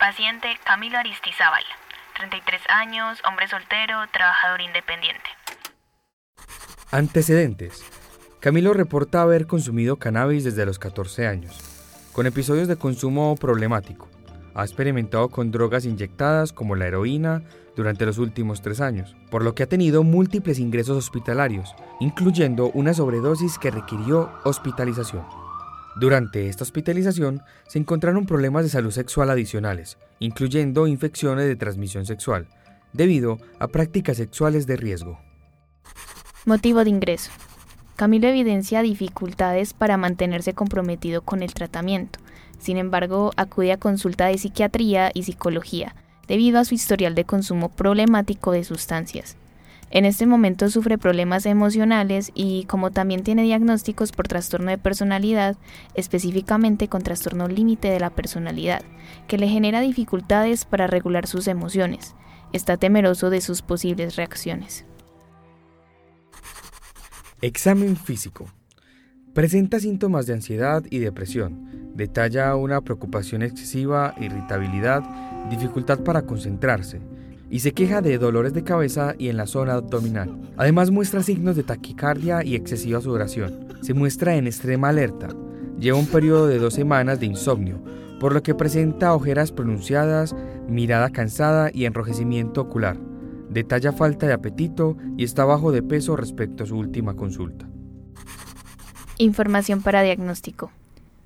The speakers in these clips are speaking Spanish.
Paciente Camilo Aristizábal, 33 años, hombre soltero, trabajador independiente. Antecedentes. Camilo reporta haber consumido cannabis desde los 14 años, con episodios de consumo problemático. Ha experimentado con drogas inyectadas como la heroína durante los últimos tres años, por lo que ha tenido múltiples ingresos hospitalarios, incluyendo una sobredosis que requirió hospitalización. Durante esta hospitalización se encontraron problemas de salud sexual adicionales, incluyendo infecciones de transmisión sexual, debido a prácticas sexuales de riesgo. Motivo de ingreso. Camilo evidencia dificultades para mantenerse comprometido con el tratamiento. Sin embargo, acude a consulta de psiquiatría y psicología debido a su historial de consumo problemático de sustancias. En este momento sufre problemas emocionales y como también tiene diagnósticos por trastorno de personalidad, específicamente con trastorno límite de la personalidad, que le genera dificultades para regular sus emociones. Está temeroso de sus posibles reacciones. Examen físico. Presenta síntomas de ansiedad y depresión. Detalla una preocupación excesiva, irritabilidad, dificultad para concentrarse, y se queja de dolores de cabeza y en la zona abdominal. Además muestra signos de taquicardia y excesiva sudoración. Se muestra en extrema alerta. Lleva un periodo de dos semanas de insomnio, por lo que presenta ojeras pronunciadas, mirada cansada y enrojecimiento ocular. Detalla falta de apetito y está bajo de peso respecto a su última consulta. Información para diagnóstico.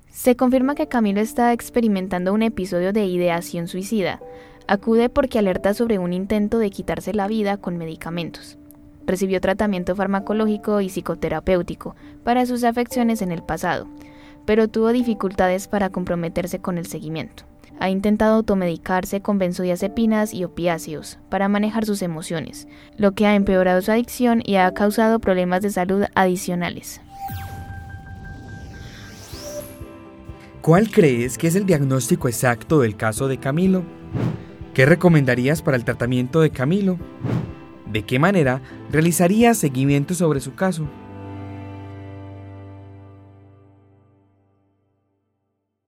Se confirma que Camilo está experimentando un episodio de ideación suicida, Acude porque alerta sobre un intento de quitarse la vida con medicamentos. Recibió tratamiento farmacológico y psicoterapéutico para sus afecciones en el pasado, pero tuvo dificultades para comprometerse con el seguimiento. Ha intentado automedicarse con benzodiazepinas y opiáceos para manejar sus emociones, lo que ha empeorado su adicción y ha causado problemas de salud adicionales. ¿Cuál crees que es el diagnóstico exacto del caso de Camilo? ¿Qué recomendarías para el tratamiento de Camilo? ¿De qué manera realizarías seguimiento sobre su caso?